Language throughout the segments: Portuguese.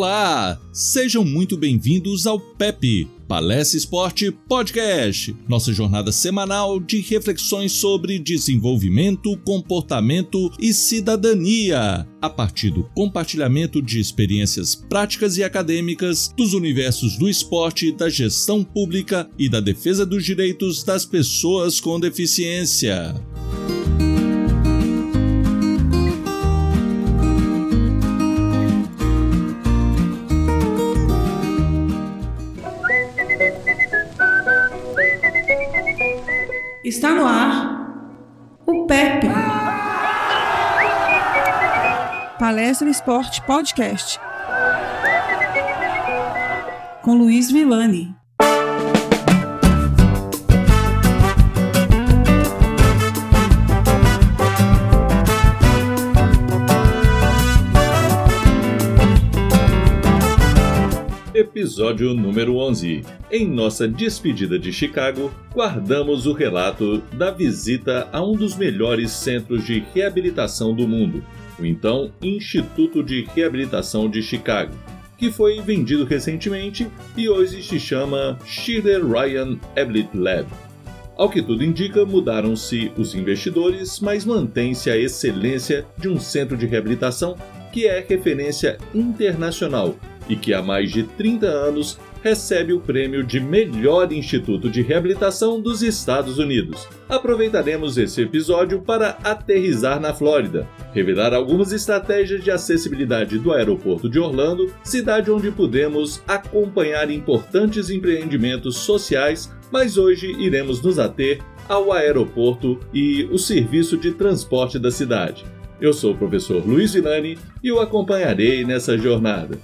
Olá! Sejam muito bem-vindos ao PEP, Palestra Esporte Podcast, nossa jornada semanal de reflexões sobre desenvolvimento, comportamento e cidadania, a partir do compartilhamento de experiências práticas e acadêmicas dos universos do esporte, da gestão pública e da defesa dos direitos das pessoas com deficiência. Está no ar o PEP. Palestra Esporte Podcast. Com Luiz Villani. Episódio número 11. Em nossa despedida de Chicago, guardamos o relato da visita a um dos melhores centros de reabilitação do mundo, o então Instituto de Reabilitação de Chicago, que foi vendido recentemente e hoje se chama Schiller Ryan Ability Lab. Ao que tudo indica, mudaram-se os investidores, mas mantém-se a excelência de um centro de reabilitação que é referência internacional e que há mais de 30 anos recebe o prêmio de melhor instituto de reabilitação dos Estados Unidos. Aproveitaremos esse episódio para aterrizar na Flórida, revelar algumas estratégias de acessibilidade do aeroporto de Orlando, cidade onde pudemos acompanhar importantes empreendimentos sociais, mas hoje iremos nos ater ao aeroporto e o serviço de transporte da cidade. Eu sou o professor Luiz Vilani e o acompanharei nessa jornada.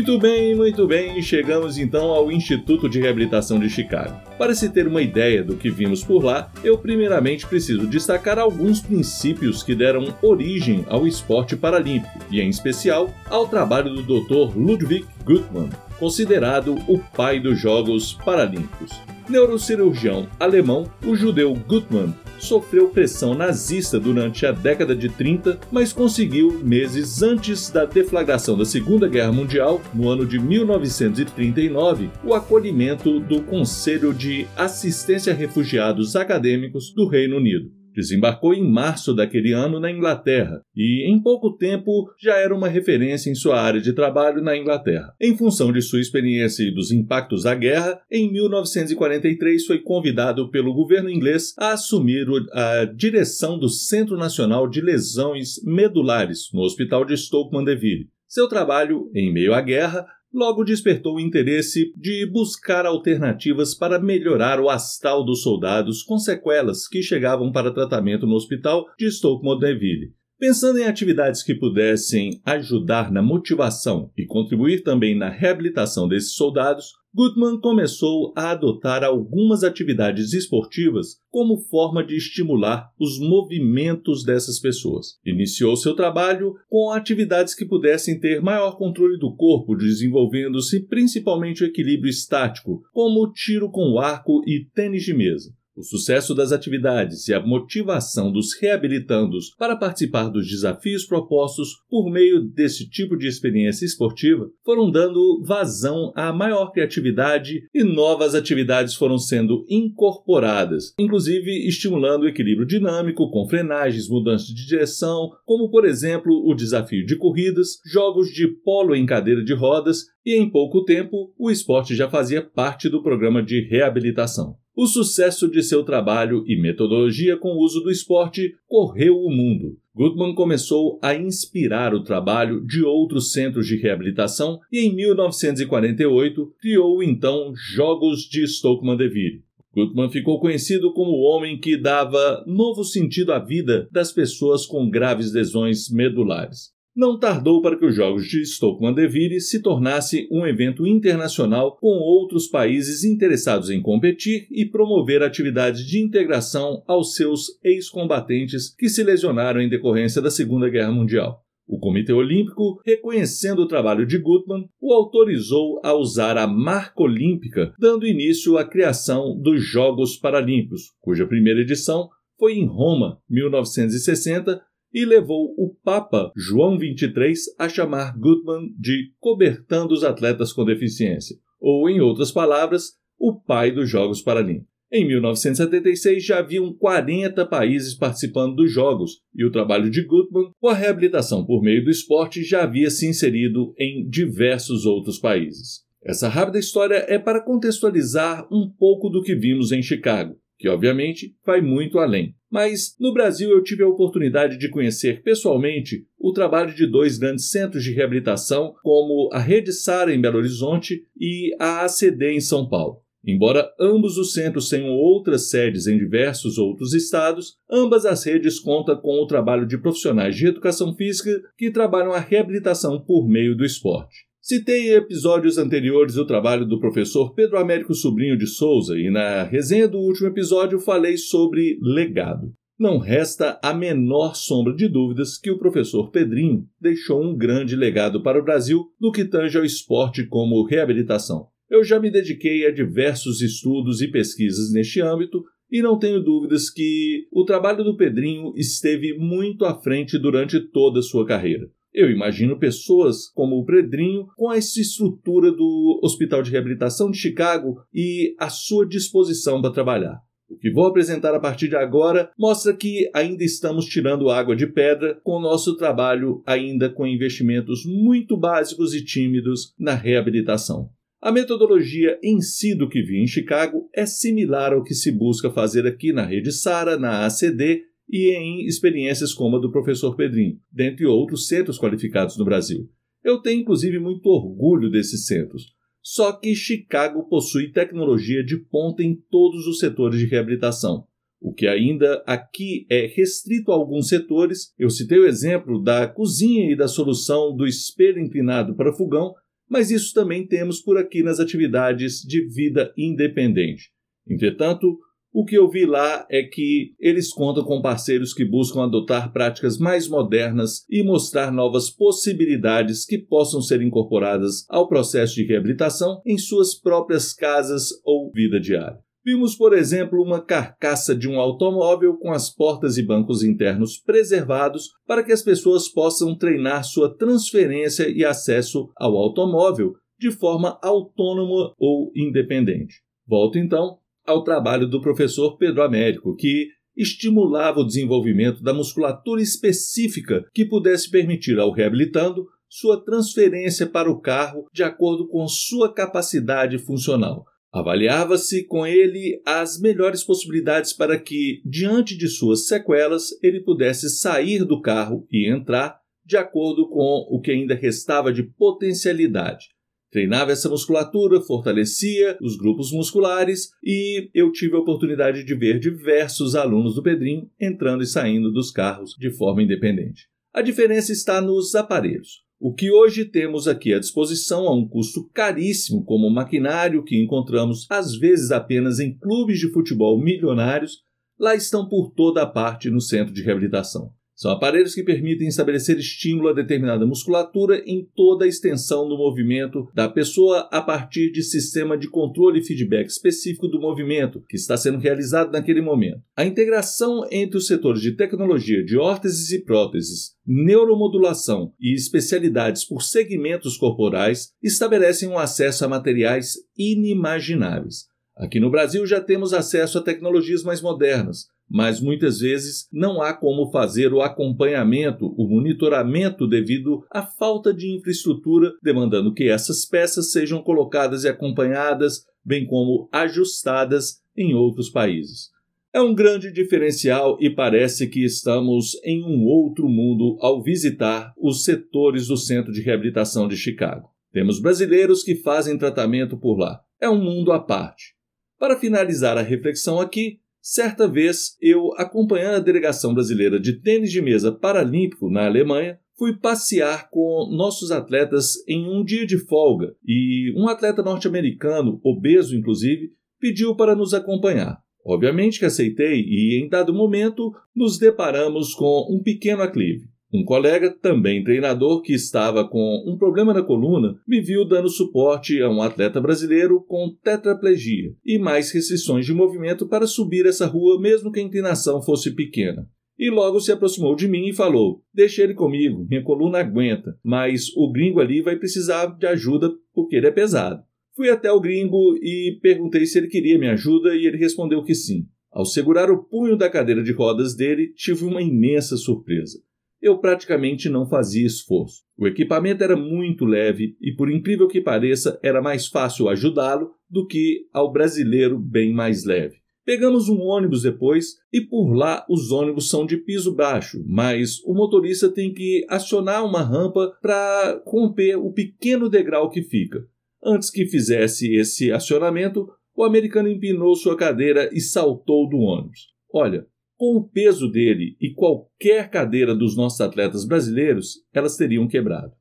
Muito bem, muito bem, chegamos então ao Instituto de Reabilitação de Chicago. Para se ter uma ideia do que vimos por lá, eu primeiramente preciso destacar alguns princípios que deram origem ao esporte paralímpico, e em especial ao trabalho do Dr. Ludwig Gutmann, considerado o pai dos Jogos Paralímpicos. Neurocirurgião alemão, o judeu Gutmann sofreu pressão nazista durante a década de 30, mas conseguiu, meses antes da deflagração da Segunda Guerra Mundial, no ano de 1939, o acolhimento do Conselho de Assistência a Refugiados Acadêmicos do Reino Unido. Desembarcou em março daquele ano na Inglaterra e, em pouco tempo, já era uma referência em sua área de trabalho na Inglaterra. Em função de sua experiência e dos impactos da guerra, em 1943 foi convidado pelo governo inglês a assumir a direção do Centro Nacional de Lesões Medulares no Hospital de Stoke Mandeville. Seu trabalho, em meio à guerra, logo despertou o interesse de buscar alternativas para melhorar o astral dos soldados com sequelas que chegavam para tratamento no hospital de Stoke Mandeville. Pensando em atividades que pudessem ajudar na motivação e contribuir também na reabilitação desses soldados, Gutmann começou a adotar algumas atividades esportivas como forma de estimular os movimentos dessas pessoas. Iniciou seu trabalho com atividades que pudessem ter maior controle do corpo, desenvolvendo-se principalmente o equilíbrio estático, como tiro com arco e tênis de mesa. O sucesso das atividades e a motivação dos reabilitandos para participar dos desafios propostos por meio desse tipo de experiência esportiva foram dando vazão à maior criatividade e novas atividades foram sendo incorporadas, inclusive estimulando o equilíbrio dinâmico com frenagens, mudanças de direção, como por exemplo o desafio de corridas, jogos de polo em cadeira de rodas e em pouco tempo o esporte já fazia parte do programa de reabilitação. O sucesso de seu trabalho e metodologia com o uso do esporte correu o mundo. Gutmann começou a inspirar o trabalho de outros centros de reabilitação e, em 1948, criou então Jogos de Stoke Mandeville. Gutmann ficou conhecido como o homem que dava novo sentido à vida das pessoas com graves lesões medulares. Não tardou para que os Jogos de Stoke Mandeville se tornasse um evento internacional com outros países interessados em competir e promover atividades de integração aos seus ex-combatentes que se lesionaram em decorrência da Segunda Guerra Mundial. O Comitê Olímpico, reconhecendo o trabalho de Gutmann, o autorizou a usar a marca olímpica, dando início à criação dos Jogos Paralímpicos, cuja primeira edição foi em Roma, 1960, e levou o Papa João XXIII a chamar Gutmann de cobertando os atletas com deficiência, ou, em outras palavras, o pai dos Jogos Paralímpicos. Em 1976 já haviam 40 países participando dos Jogos, e o trabalho de Gutmann com a reabilitação por meio do esporte já havia se inserido em diversos outros países. Essa rápida história é para contextualizar um pouco do que vimos em Chicago, que obviamente vai muito além. Mas no Brasil eu tive a oportunidade de conhecer pessoalmente o trabalho de dois grandes centros de reabilitação, como a Rede Sara em Belo Horizonte e a ACD em São Paulo. Embora ambos os centros tenham outras sedes em diversos outros estados, ambas as redes contam com o trabalho de profissionais de educação física que trabalham a reabilitação por meio do esporte. Citei episódios anteriores o trabalho do professor Pedro Américo Sobrinho de Souza e na resenha do último episódio falei sobre legado. Não resta a menor sombra de dúvidas que o professor Pedrinho deixou um grande legado para o Brasil no que tange ao esporte como reabilitação. Eu já me dediquei a diversos estudos e pesquisas neste âmbito e não tenho dúvidas que o trabalho do Pedrinho esteve muito à frente durante toda a sua carreira. Eu imagino pessoas como o Pedrinho com essa estrutura do Hospital de Reabilitação de Chicago e à sua disposição para trabalhar. O que vou apresentar a partir de agora mostra que ainda estamos tirando água de pedra com o nosso trabalho ainda com investimentos muito básicos e tímidos na reabilitação. A metodologia em si do que vi em Chicago é similar ao que se busca fazer aqui na Rede Sara, na ACD e em experiências como a do professor Pedrinho, dentre outros centros qualificados no Brasil. Eu tenho inclusive muito orgulho desses centros. Só que Chicago possui tecnologia de ponta em todos os setores de reabilitação. O que ainda aqui é restrito a alguns setores, eu citei o exemplo da cozinha e da solução do espelho inclinado para fogão, mas isso também temos por aqui nas atividades de vida independente. Entretanto, o que eu vi lá é que eles contam com parceiros que buscam adotar práticas mais modernas e mostrar novas possibilidades que possam ser incorporadas ao processo de reabilitação em suas próprias casas ou vida diária. Vimos, por exemplo, uma carcaça de um automóvel com as portas e bancos internos preservados para que as pessoas possam treinar sua transferência e acesso ao automóvel de forma autônoma ou independente. Volto então ao trabalho do professor Pedro Américo, que estimulava o desenvolvimento da musculatura específica que pudesse permitir ao reabilitando sua transferência para o carro de acordo com sua capacidade funcional, Avaliava-se com ele as melhores possibilidades para que, diante de suas sequelas, ele pudesse sair do carro e entrar de acordo com o que ainda restava de potencialidade. Treinava essa musculatura, fortalecia os grupos musculares e eu tive a oportunidade de ver diversos alunos do Pedrinho entrando e saindo dos carros de forma independente. A diferença está nos aparelhos. O que hoje temos aqui à disposição a um custo caríssimo, como o maquinário que encontramos às vezes apenas em clubes de futebol milionários, lá estão por toda a parte no centro de reabilitação. São aparelhos que permitem estabelecer estímulo a determinada musculatura em toda a extensão do movimento da pessoa a partir de sistema de controle e feedback específico do movimento que está sendo realizado naquele momento. A integração entre os setores de tecnologia de órteses e próteses, neuromodulação e especialidades por segmentos corporais estabelecem um acesso a materiais inimagináveis. Aqui no Brasil já temos acesso a tecnologias mais modernas, mas muitas vezes não há como fazer o acompanhamento, o monitoramento devido à falta de infraestrutura, demandando que essas peças sejam colocadas e acompanhadas, bem como ajustadas em outros países. É um grande diferencial e parece que estamos em um outro mundo ao visitar os setores do Centro de Reabilitação de Chicago. Temos brasileiros que fazem tratamento por lá. É um mundo à parte. Para finalizar a reflexão aqui, Certa vez, eu, acompanhando a delegação brasileira de tênis de mesa paralímpico na Alemanha, fui passear com nossos atletas em um dia de folga e um atleta norte-americano, obeso inclusive, pediu para nos acompanhar. Obviamente que aceitei e, em dado momento, nos deparamos com um pequeno aclive. Um colega, também treinador, que estava com um problema na coluna, me viu dando suporte a um atleta brasileiro com tetraplegia e mais restrições de movimento para subir essa rua, mesmo que a inclinação fosse pequena. E logo se aproximou de mim e falou: Deixa ele comigo, minha coluna aguenta, mas o gringo ali vai precisar de ajuda porque ele é pesado. Fui até o gringo e perguntei se ele queria minha ajuda e ele respondeu que sim. Ao segurar o punho da cadeira de rodas dele, tive uma imensa surpresa eu praticamente não fazia esforço. O equipamento era muito leve e, por incrível que pareça, era mais fácil ajudá-lo do que ao brasileiro bem mais leve. Pegamos um ônibus depois e por lá os ônibus são de piso baixo, mas o motorista tem que acionar uma rampa para romper o pequeno degrau que fica. Antes que fizesse esse acionamento, o americano empinou sua cadeira e saltou do ônibus. Olha, com o peso dele e qualquer cadeira dos nossos atletas brasileiros, elas teriam quebrado.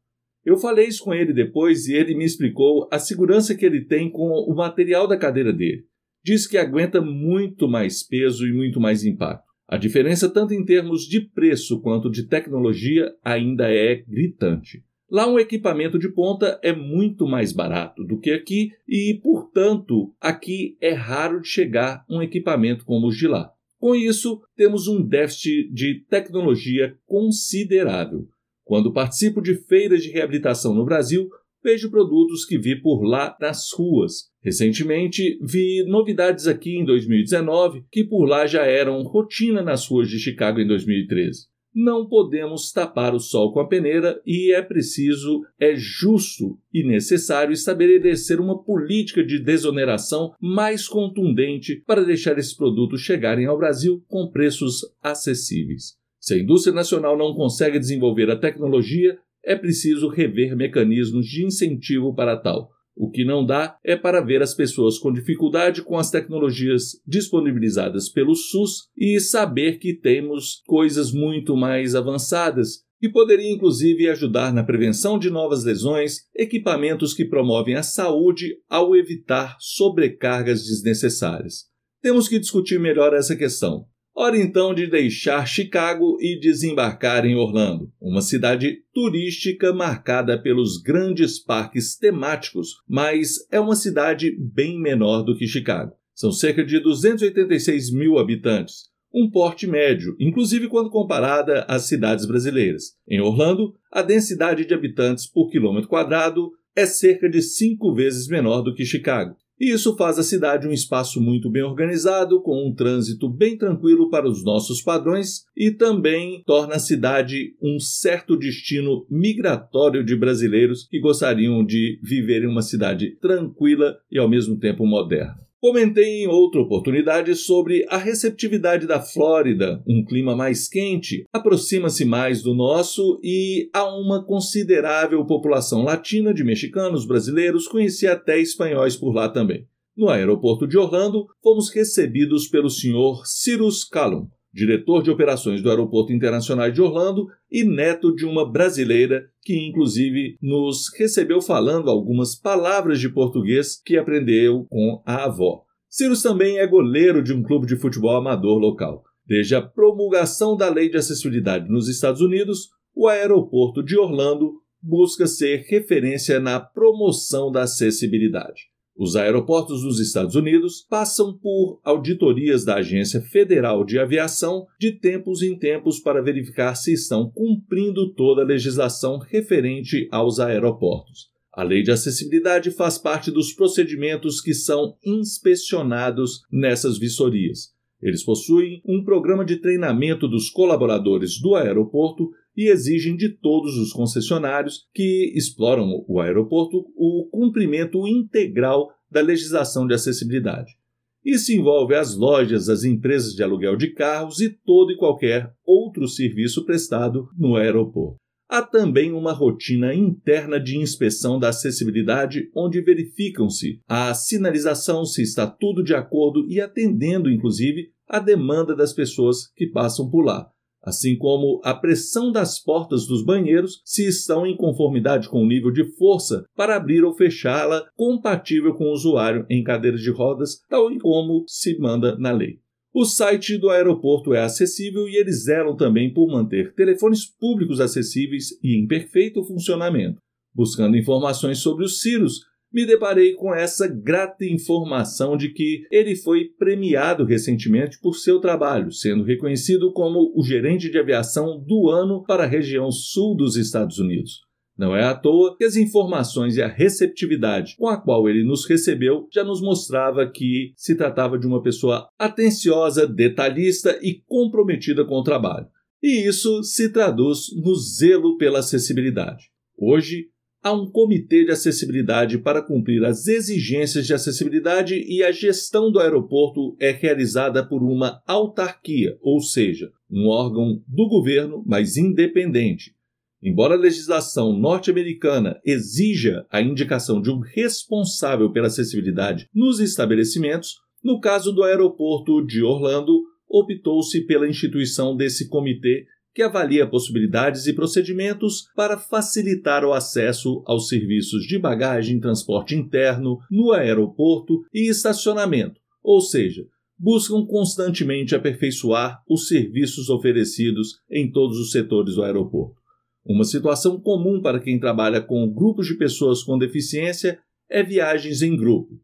Eu falei isso com ele depois e ele me explicou a segurança que ele tem com o material da cadeira dele. Diz que aguenta muito mais peso e muito mais impacto. A diferença, tanto em termos de preço quanto de tecnologia, ainda é gritante. Lá, um equipamento de ponta é muito mais barato do que aqui e, portanto, aqui é raro de chegar um equipamento como os de lá. Com isso, temos um déficit de tecnologia considerável. Quando participo de feiras de reabilitação no Brasil, vejo produtos que vi por lá nas ruas. Recentemente, vi novidades aqui em 2019 que por lá já eram rotina nas ruas de Chicago em 2013 não podemos tapar o sol com a peneira e é preciso, é justo e necessário estabelecer uma política de desoneração mais contundente para deixar esses produtos chegarem ao Brasil com preços acessíveis. Se a indústria nacional não consegue desenvolver a tecnologia, é preciso rever mecanismos de incentivo para tal o que não dá é para ver as pessoas com dificuldade com as tecnologias disponibilizadas pelo SUS e saber que temos coisas muito mais avançadas que poderia inclusive ajudar na prevenção de novas lesões, equipamentos que promovem a saúde ao evitar sobrecargas desnecessárias. Temos que discutir melhor essa questão. Hora então de deixar Chicago e desembarcar em Orlando, uma cidade turística marcada pelos grandes parques temáticos, mas é uma cidade bem menor do que Chicago. São cerca de 286 mil habitantes, um porte médio, inclusive quando comparada às cidades brasileiras. Em Orlando, a densidade de habitantes por quilômetro quadrado é cerca de cinco vezes menor do que Chicago. E isso faz a cidade um espaço muito bem organizado, com um trânsito bem tranquilo para os nossos padrões e também torna a cidade um certo destino migratório de brasileiros que gostariam de viver em uma cidade tranquila e ao mesmo tempo moderna. Comentei em outra oportunidade sobre a receptividade da Flórida, um clima mais quente, aproxima-se mais do nosso e há uma considerável população latina de mexicanos, brasileiros, conheci até espanhóis por lá também. No aeroporto de Orlando, fomos recebidos pelo Sr. Cyrus Callum, diretor de operações do Aeroporto Internacional de Orlando e neto de uma brasileira que, inclusive, nos recebeu falando algumas palavras de português que aprendeu com a avó. Cyrus também é goleiro de um clube de futebol amador local. Desde a promulgação da Lei de Acessibilidade nos Estados Unidos, o aeroporto de Orlando busca ser referência na promoção da acessibilidade. Os aeroportos dos Estados Unidos passam por auditorias da Agência Federal de Aviação de tempos em tempos para verificar se estão cumprindo toda a legislação referente aos aeroportos. A lei de acessibilidade faz parte dos procedimentos que são inspecionados nessas vistorias. Eles possuem um programa de treinamento dos colaboradores do aeroporto e exigem de todos os concessionários que exploram o aeroporto o cumprimento integral da legislação de acessibilidade. Isso envolve as lojas, as empresas de aluguel de carros e todo e qualquer outro serviço prestado no aeroporto. Há também uma rotina interna de inspeção da acessibilidade, onde verificam-se a sinalização, se está tudo de acordo e atendendo, inclusive, a demanda das pessoas que passam por lá assim como a pressão das portas dos banheiros se estão em conformidade com o nível de força para abrir ou fechá-la compatível com o usuário em cadeiras de rodas, tal como se manda na lei. O site do aeroporto é acessível e eles zelam também por manter telefones públicos acessíveis e em perfeito funcionamento. Buscando informações sobre os Cirrus, me deparei com essa grata informação de que ele foi premiado recentemente por seu trabalho, sendo reconhecido como o gerente de aviação do ano para a região sul dos Estados Unidos. Não é à toa que as informações e a receptividade com a qual ele nos recebeu já nos mostrava que se tratava de uma pessoa atenciosa, detalhista e comprometida com o trabalho. E isso se traduz no zelo pela acessibilidade. Hoje, há um comitê de acessibilidade para cumprir as exigências de acessibilidade e a gestão do aeroporto é realizada por uma autarquia, ou seja, um órgão do governo, mas independente. Embora a legislação norte-americana exija a indicação de um responsável pela acessibilidade nos estabelecimentos, no caso do aeroporto de Orlando, optou-se pela instituição desse comitê que avalia possibilidades e procedimentos para facilitar o acesso aos serviços de bagagem, transporte interno no aeroporto e estacionamento, ou seja, buscam constantemente aperfeiçoar os serviços oferecidos em todos os setores do aeroporto. Uma situação comum para quem trabalha com grupos de pessoas com deficiência é viagens em grupo.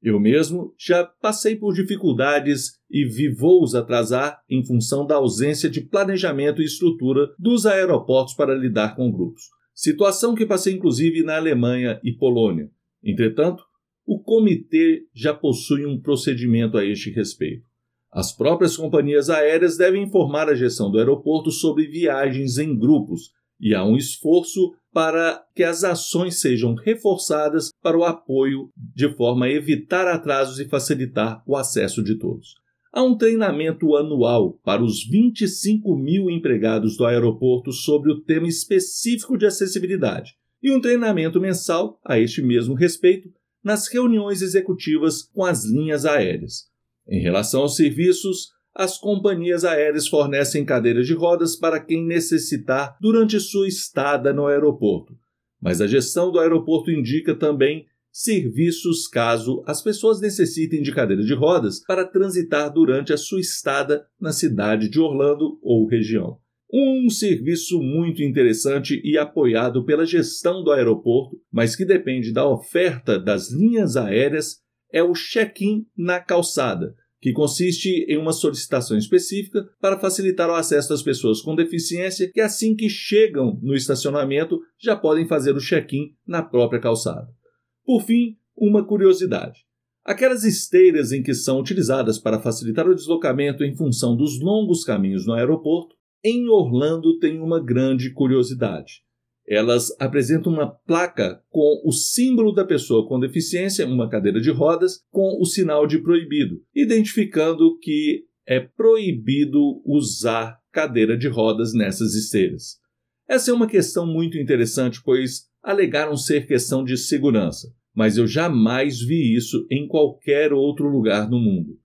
Eu mesmo já passei por dificuldades e vi voos atrasar em função da ausência de planejamento e estrutura dos aeroportos para lidar com grupos. Situação que passei inclusive na Alemanha e Polônia. Entretanto, o comitê já possui um procedimento a este respeito. As próprias companhias aéreas devem informar a gestão do aeroporto sobre viagens em grupos, e há um esforço para que as ações sejam reforçadas para o apoio de forma a evitar atrasos e facilitar o acesso de todos. Há um treinamento anual para os 25 mil empregados do aeroporto sobre o tema específico de acessibilidade e um treinamento mensal a este mesmo respeito nas reuniões executivas com as linhas aéreas. Em relação aos serviços, as companhias aéreas fornecem cadeiras de rodas para quem necessitar durante sua estada no aeroporto. Mas a gestão do aeroporto indica também serviços caso as pessoas necessitem de cadeira de rodas para transitar durante a sua estada na cidade de Orlando ou região. Um serviço muito interessante e apoiado pela gestão do aeroporto, mas que depende da oferta das linhas aéreas, é o check-in na calçada, que consiste em uma solicitação específica para facilitar o acesso das pessoas com deficiência que, assim que chegam no estacionamento, já podem fazer o check-in na própria calçada. Por fim, uma curiosidade. Aquelas esteiras em que são utilizadas para facilitar o deslocamento em função dos longos caminhos no aeroporto, em Orlando tem uma grande curiosidade. Elas apresentam uma placa com o símbolo da pessoa com deficiência, uma cadeira de rodas, com o sinal de proibido, identificando que é proibido usar cadeira de rodas nessas esteiras. Essa é uma questão muito interessante, pois alegaram ser questão de segurança, mas eu jamais vi isso em qualquer outro lugar no mundo.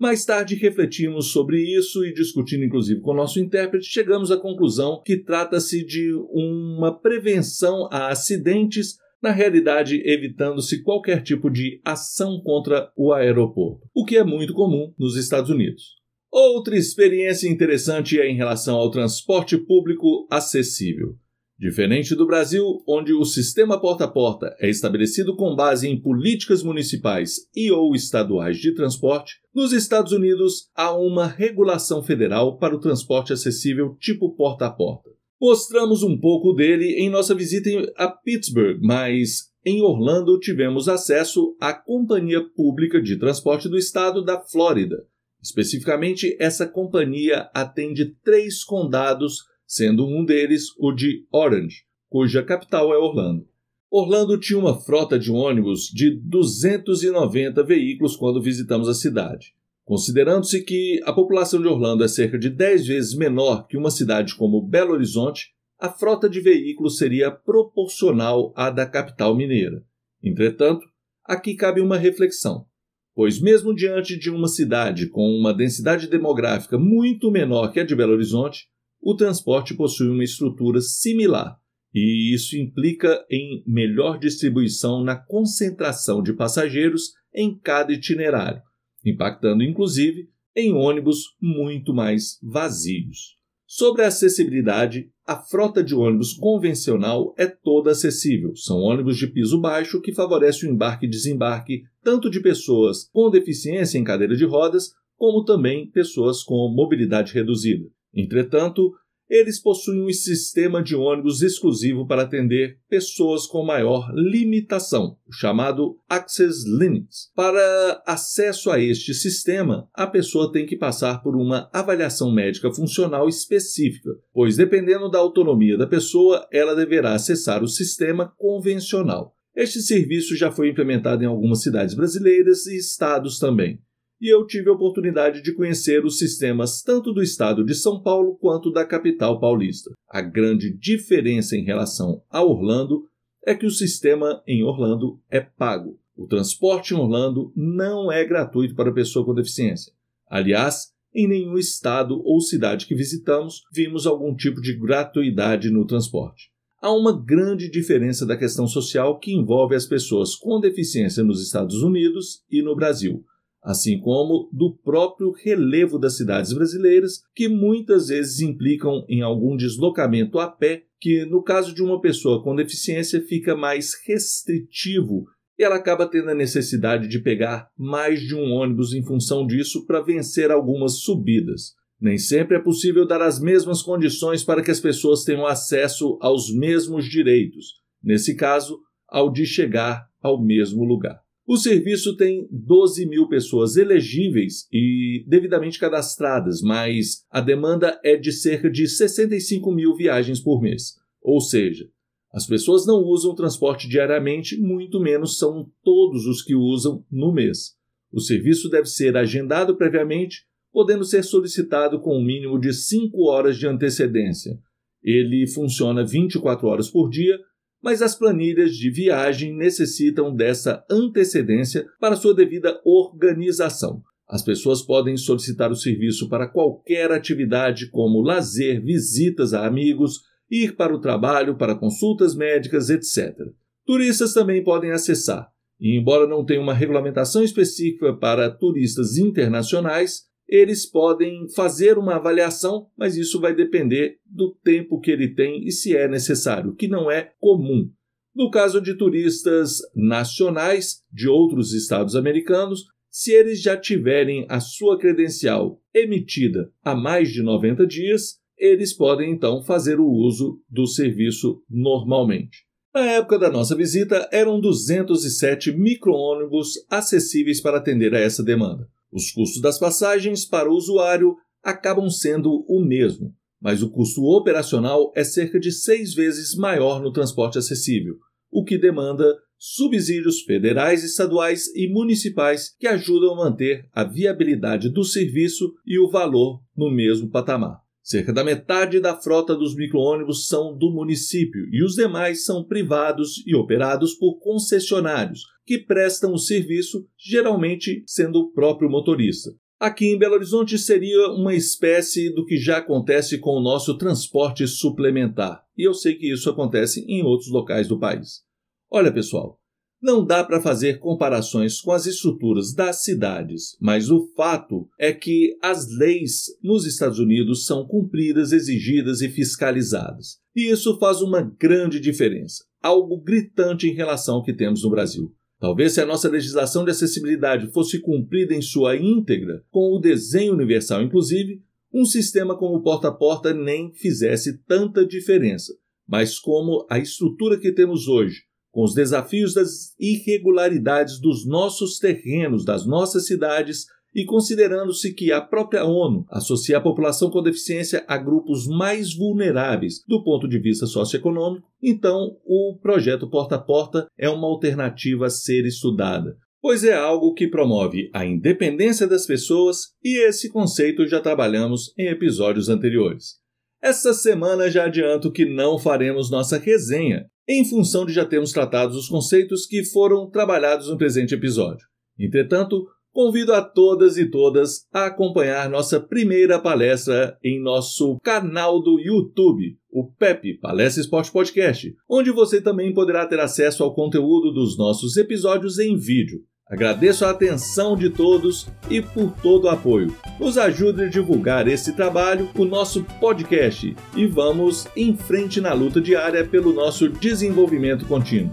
Mais tarde refletimos sobre isso e, discutindo inclusive com o nosso intérprete, chegamos à conclusão que trata-se de uma prevenção a acidentes, na realidade evitando-se qualquer tipo de ação contra o aeroporto, o que é muito comum nos Estados Unidos. Outra experiência interessante é em relação ao transporte público acessível. Diferente do Brasil, onde o sistema porta a porta é estabelecido com base em políticas municipais e ou estaduais de transporte, nos Estados Unidos há uma regulação federal para o transporte acessível tipo porta a porta. Mostramos um pouco dele em nossa visita a Pittsburgh, mas em Orlando tivemos acesso à Companhia Pública de Transporte do Estado da Flórida. Especificamente, essa companhia atende três condados sendo um deles o de Orange, cuja capital é Orlando. Orlando tinha uma frota de ônibus de 290 veículos quando visitamos a cidade. Considerando-se que a população de Orlando é cerca de 10 vezes menor que uma cidade como Belo Horizonte, a frota de veículos seria proporcional à da capital mineira. Entretanto, aqui cabe uma reflexão, pois, mesmo diante de uma cidade com uma densidade demográfica muito menor que a de Belo Horizonte, o transporte possui uma estrutura similar, e isso implica em melhor distribuição na concentração de passageiros em cada itinerário, impactando inclusive em ônibus muito mais vazios. Sobre a acessibilidade, a frota de ônibus convencional é toda acessível. São ônibus de piso baixo que favorecem o embarque e desembarque tanto de pessoas com deficiência em cadeira de rodas, como também pessoas com mobilidade reduzida. Entretanto, eles possuem um sistema de ônibus exclusivo para atender pessoas com maior limitação, o chamado Access Limits. Para acesso a este sistema, a pessoa tem que passar por uma avaliação médica funcional específica, pois dependendo da autonomia da pessoa, ela deverá acessar o sistema convencional. Este serviço já foi implementado em algumas cidades brasileiras e estados também e eu tive a oportunidade de conhecer os sistemas tanto do estado de São Paulo quanto da capital paulista. A grande diferença em relação a Orlando é que o sistema em Orlando é pago. O transporte em Orlando não é gratuito para pessoa com deficiência. Aliás, em nenhum estado ou cidade que visitamos vimos algum tipo de gratuidade no transporte. Há uma grande diferença da questão social que envolve as pessoas com deficiência nos Estados Unidos e no Brasil assim como do próprio relevo das cidades brasileiras, que muitas vezes implicam em algum deslocamento a pé, que no caso de uma pessoa com deficiência fica mais restritivo e ela acaba tendo a necessidade de pegar mais de um ônibus em função disso para vencer algumas subidas. Nem sempre é possível dar as mesmas condições para que as pessoas tenham acesso aos mesmos direitos, nesse caso, ao de chegar ao mesmo lugar. O serviço tem 12 mil pessoas elegíveis e devidamente cadastradas, mas a demanda é de cerca de 65 mil viagens por mês. Ou seja, as pessoas não usam transporte diariamente, muito menos são todos os que usam no mês. O serviço deve ser agendado previamente, podendo ser solicitado com um mínimo de 5 horas de antecedência. Ele funciona 24 horas por dia mas as planilhas de viagem necessitam dessa antecedência para sua devida organização. As pessoas podem solicitar o serviço para qualquer atividade, como lazer, visitas a amigos, ir para o trabalho, para consultas médicas, etc. Turistas também podem acessar, e embora não tenha uma regulamentação específica para turistas internacionais, eles podem fazer uma avaliação, mas isso vai depender do tempo que ele tem e se é necessário, que não é comum. No caso de turistas nacionais de outros estados americanos, se eles já tiverem a sua credencial emitida há mais de 90 dias, eles podem então fazer o uso do serviço normalmente. Na época da nossa visita, eram 207 micro-ônibus acessíveis para atender a essa demanda. Os custos das passagens para o usuário acabam sendo o mesmo, mas o custo operacional é cerca de seis vezes maior no transporte acessível, o que demanda subsídios federais, estaduais e municipais que ajudam a manter a viabilidade do serviço e o valor no mesmo patamar. Cerca da metade da frota dos micro-ônibus são do município e os demais são privados e operados por concessionários, que prestam o serviço, geralmente sendo o próprio motorista. Aqui em Belo Horizonte seria uma espécie do que já acontece com o nosso transporte suplementar, e eu sei que isso acontece em outros locais do país. Olha, pessoal, não dá para fazer comparações com as estruturas das cidades, mas o fato é que as leis nos Estados Unidos são cumpridas, exigidas e fiscalizadas. E isso faz uma grande diferença, algo gritante em relação ao que temos no Brasil. Talvez se a nossa legislação de acessibilidade fosse cumprida em sua íntegra, com o desenho universal inclusive, um sistema como o porta a porta nem fizesse tanta diferença. Mas como a estrutura que temos hoje, com os desafios das irregularidades dos nossos terrenos, das nossas cidades, e considerando-se que a própria ONU associa a população com deficiência a grupos mais vulneráveis do ponto de vista socioeconômico, então o projeto Porta a Porta é uma alternativa a ser estudada, pois é algo que promove a independência das pessoas e esse conceito já trabalhamos em episódios anteriores. Essa semana já adianto que não faremos nossa resenha, em função de já termos tratado os conceitos que foram trabalhados no presente episódio. Entretanto, convido a todas e todas a acompanhar nossa primeira palestra em nosso canal do YouTube, o PEP Palestra Esporte Podcast, onde você também poderá ter acesso ao conteúdo dos nossos episódios em vídeo. Agradeço a atenção de todos e por todo o apoio. Nos ajude a divulgar esse trabalho, o nosso podcast, e vamos em frente na luta diária pelo nosso desenvolvimento contínuo.